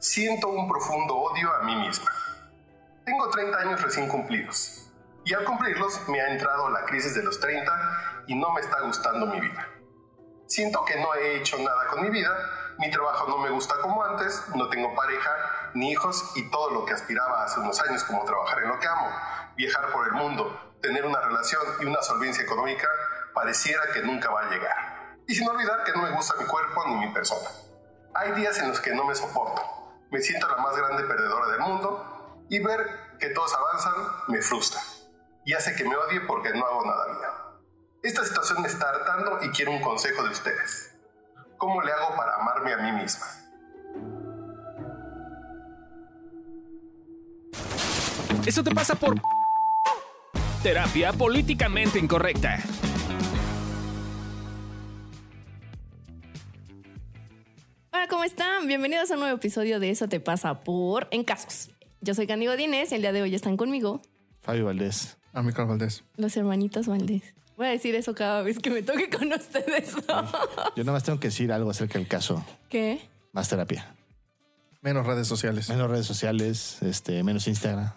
siento un profundo odio a mí misma. Tengo 30 años recién cumplidos y al cumplirlos me ha entrado la crisis de los 30 y no me está gustando mi vida. Siento que no he hecho nada con mi vida, mi trabajo no me gusta como antes, no tengo pareja ni hijos y todo lo que aspiraba hace unos años como trabajar en lo que amo, viajar por el mundo, tener una relación y una solvencia económica pareciera que nunca va a llegar. Y sin olvidar que no me gusta mi cuerpo ni mi persona. Hay días en los que no me soporto, me siento la más grande perdedora del mundo y ver que todos avanzan me frustra y hace que me odie porque no hago nada bien. Esta situación me está hartando y quiero un consejo de ustedes. ¿Cómo le hago para amarme a mí misma? Eso te pasa por terapia políticamente incorrecta. Hola, ¿cómo están? Bienvenidos a un nuevo episodio de Eso te pasa por En Casos. Yo soy Candy Godínez y el día de hoy están conmigo Fabio Valdés. Amílcar Valdés. los hermanitos Valdés. Voy a decir eso cada vez que me toque con ustedes. Yo nada más tengo que decir algo acerca del caso. ¿Qué? Más terapia. Menos redes sociales. Menos redes sociales, este, menos Instagram,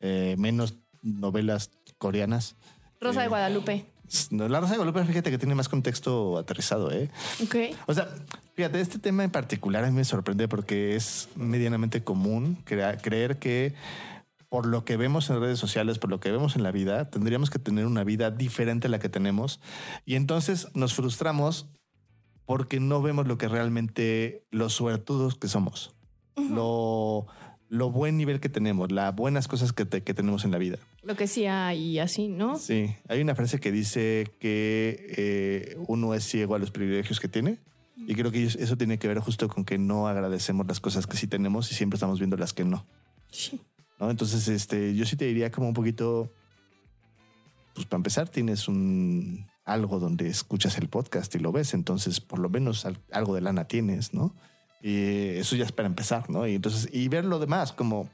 eh, menos novelas coreanas. Rosa de Eh, Guadalupe. No, La Rosa de Guadalupe, fíjate que tiene más contexto aterrizado, ¿eh? Ok. O sea, fíjate, este tema en particular a mí me sorprende porque es medianamente común crea- creer que por lo que vemos en redes sociales, por lo que vemos en la vida, tendríamos que tener una vida diferente a la que tenemos. Y entonces nos frustramos porque no vemos lo que realmente los suertudos que somos, lo, lo buen nivel que tenemos, las buenas cosas que, te- que tenemos en la vida. Lo que sí hay así, ¿no? Sí, hay una frase que dice que eh, uno es ciego a los privilegios que tiene. Y creo que eso tiene que ver justo con que no agradecemos las cosas que sí tenemos y siempre estamos viendo las que no. Sí. ¿no? Entonces, este, yo sí te diría como un poquito, pues para empezar tienes un algo donde escuchas el podcast y lo ves, entonces por lo menos al- algo de lana tienes, ¿no? Y eso ya es para empezar, ¿no? Y entonces, y ver lo demás, como,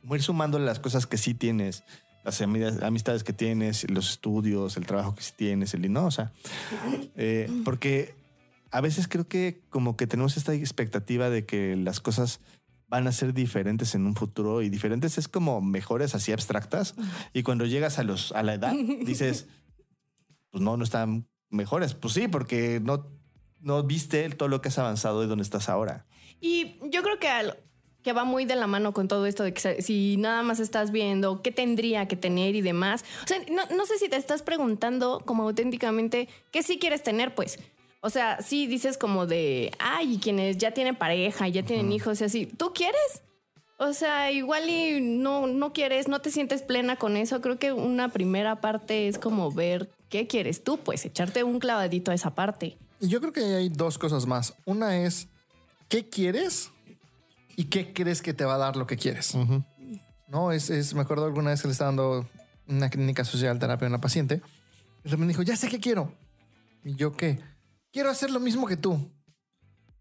como ir sumando las cosas que sí tienes, las ami- amistades que tienes, los estudios, el trabajo que sí tienes, el no, o sea, eh, porque a veces creo que como que tenemos esta expectativa de que las cosas van a ser diferentes en un futuro y diferentes es como mejores así abstractas y cuando llegas a los a la edad dices pues no no están mejores. Pues sí porque no no viste todo lo que has avanzado y dónde estás ahora Y yo creo que, al- que va muy de la mano con todo esto de que si nada más estás viendo qué tendría que tener y demás. O sea, no, no sé si te estás preguntando como auténticamente qué sí quieres tener, pues. O sea, sí dices como de, ay, quienes ya tienen pareja, ya tienen hijos y así, ¿tú quieres? O sea, igual y no, no quieres, no te sientes plena con eso. Creo que una primera parte es como ver qué quieres tú, pues echarte un clavadito a esa parte. Y yo creo que hay dos cosas más. Una es, ¿qué quieres? ¿Y qué crees que te va a dar lo que quieres? No, es, es, me acuerdo alguna vez que le estaba dando una clínica social terapia a una paciente. Y repente dijo, ya sé qué quiero. Y yo, ¿qué? Quiero hacer lo mismo que tú.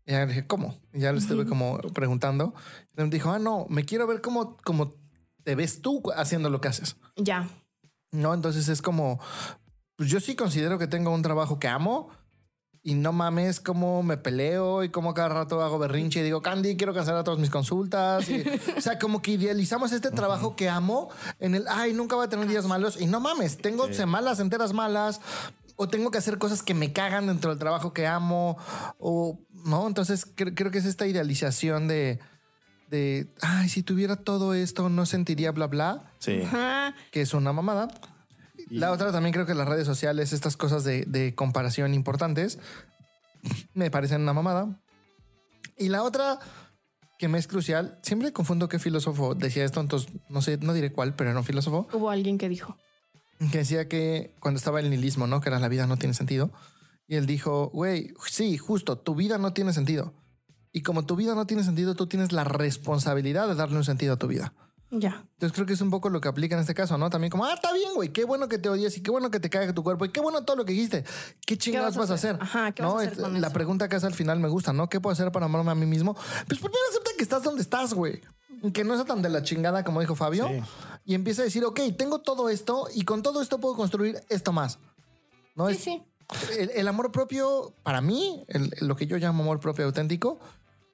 Y ya le dije, ¿cómo? Y ya le estuve como preguntando. Y me dijo, ah, no, me quiero ver cómo, cómo te ves tú haciendo lo que haces. Ya. No, entonces es como, pues yo sí considero que tengo un trabajo que amo y no mames cómo me peleo y cómo cada rato hago berrinche y digo, Candy, quiero cancelar todas mis consultas. Y, o sea, como que idealizamos este trabajo que amo en el, ay, nunca voy a tener días malos y no mames, tengo semanas enteras malas o tengo que hacer cosas que me cagan dentro del trabajo que amo o no. Entonces cre- creo que es esta idealización de, de, ay, si tuviera todo esto no sentiría bla, bla sí Ajá. que es una mamada. La otra también creo que las redes sociales, estas cosas de, de comparación importantes, me parecen una mamada. Y la otra que me es crucial, siempre confundo qué filósofo decía esto, entonces no sé, no diré cuál, pero era un filósofo Hubo alguien que dijo. que decía que cuando estaba el nihilismo, ¿no? Que era la vida no tiene sentido. Y él dijo, güey, sí, justo, tu vida no tiene sentido. Y como tu vida no tiene sentido, tú tienes la responsabilidad de darle un sentido a tu vida. Ya. Entonces creo que es un poco lo que aplica en este caso, ¿no? También como, ah, está bien, güey, qué bueno que te odies y qué bueno que te caiga tu cuerpo y qué bueno todo lo que dijiste. ¿Qué chingados vas vas a a hacer? hacer? Ajá, ¿qué ¿No? vas a hacer Es- con la eso? pregunta que hace al final me gusta, ¿no? ¿Qué puedo hacer para amarme a mí mismo? Pues primero acepta que estás donde estás, güey. Que no es tan de la chingada como dijo Fabio. Sí. Y empieza a decir, ok, tengo todo esto y con todo esto puedo construir esto más. ¿No? Sí, Es- sí. El, el amor propio, para mí, el- lo que yo llamo amor propio auténtico,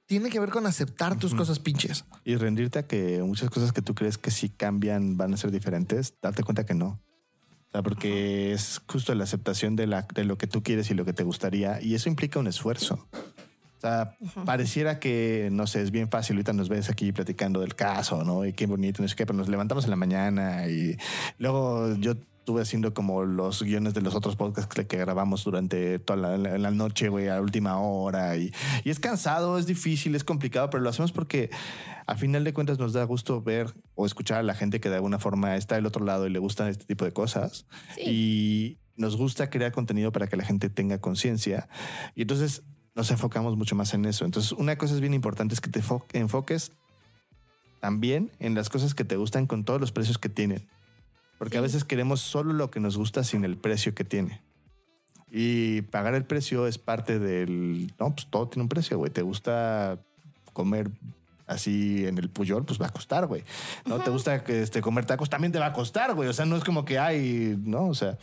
tiene que ver con aceptar tus cosas pinches. Y rendirte a que muchas cosas que tú crees que si cambian van a ser diferentes, darte cuenta que no. O sea, porque es justo la aceptación de, la, de lo que tú quieres y lo que te gustaría. Y eso implica un esfuerzo. O sea, pareciera que, no sé, es bien fácil. Ahorita nos ves aquí platicando del caso, ¿no? Y qué bonito, no sé qué, pero nos levantamos en la mañana y luego yo estuve haciendo como los guiones de los otros podcasts que, que grabamos durante toda la, la- la noche, güey, a última hora. Y, y es cansado, es difícil, es complicado, pero lo hacemos porque a final de cuentas nos da gusto ver o escuchar a la gente que de alguna forma está del otro lado y le gustan este tipo de cosas. Sí. Y nos gusta crear contenido para que la gente tenga conciencia. Y entonces nos enfocamos mucho más en eso. Entonces, una cosa es bien importante es que te fo- enfoques también en las cosas que te gustan con todos los precios que tienen. Porque a Sí. veces queremos solo lo que nos gusta sin el precio que tiene. Y pagar el precio es parte del... No, pues todo tiene un precio, güey. Te gusta comer así en el Puyol, pues va a costar, güey. ¿No? Te gusta este, comer tacos, también te va a costar, güey. O sea, no es como que hay, ¿no? O sea,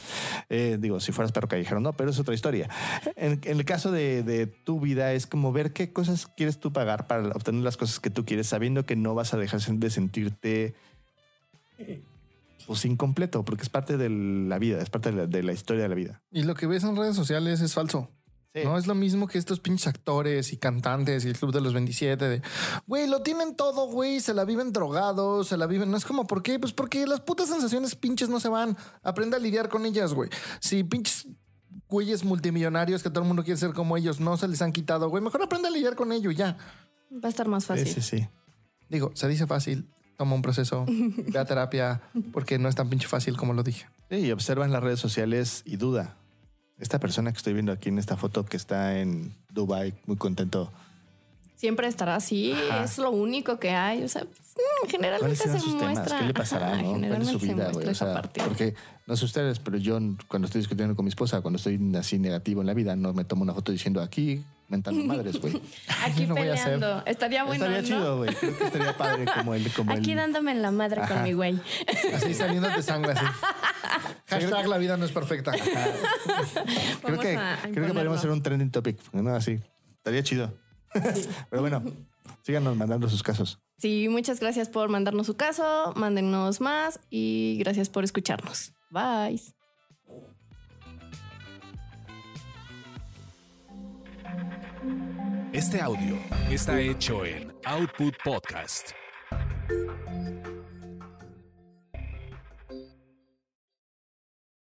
eh, digo, si fueras perro callejero, no, pero es otra historia. En, en el caso de, de tu vida es como ver qué cosas quieres tú pagar para obtener las cosas que tú quieres, sabiendo que no vas a dejar de sentirte eh, pues incompleto, porque es parte de la vida, es parte de la, de la historia de la vida. Y lo que ves en redes sociales es falso. No es lo mismo que estos pinches actores y cantantes y el club de los 27 de güey, lo tienen todo, güey, se la viven drogados, se la viven. No es como, ¿por qué? Pues porque las putas sensaciones pinches no se van. Aprende a lidiar con ellas, güey. Si pinches güeyes multimillonarios que todo el mundo quiere ser como ellos no se les han quitado, güey, mejor aprende a lidiar con ello y ya. Va a estar más fácil. Sí, sí, sí. Digo, se dice fácil, toma un proceso, ve a terapia, porque no es tan pinche fácil como lo dije. Sí, y observa en las redes sociales y duda. Esta persona que estoy viendo aquí en esta foto que está en Dubai muy contento. Siempre estará así, Ajá. es lo único que hay. O sea, pues, mm, ¿Cuáles generalmente se sus temas? ¿Qué le pasará? Ajá, ¿no? ¿Cuál es generalmente su se vida, güey? O sea, porque no sé ustedes, pero yo cuando estoy discutiendo con mi esposa, cuando estoy así negativo en la vida, no me tomo una foto diciendo aquí mentando madres, güey. Aquí peleando. Estaría bueno. estaría ¿no? chido, güey. Creo que estaría padre como el... Como Aquí el... dándome en la madre Ajá. con mi güey. Así saliendo de sangre así. Hashtag la vida no es perfecta. Creo que, a creo que podríamos hacer un trending topic, ¿no? Así. Estaría chido. Pero bueno, síganos mandando sus casos. Sí, muchas gracias por mandarnos su caso, mándenos más y gracias por escucharnos. Bye. Este audio está hecho en Output Podcast.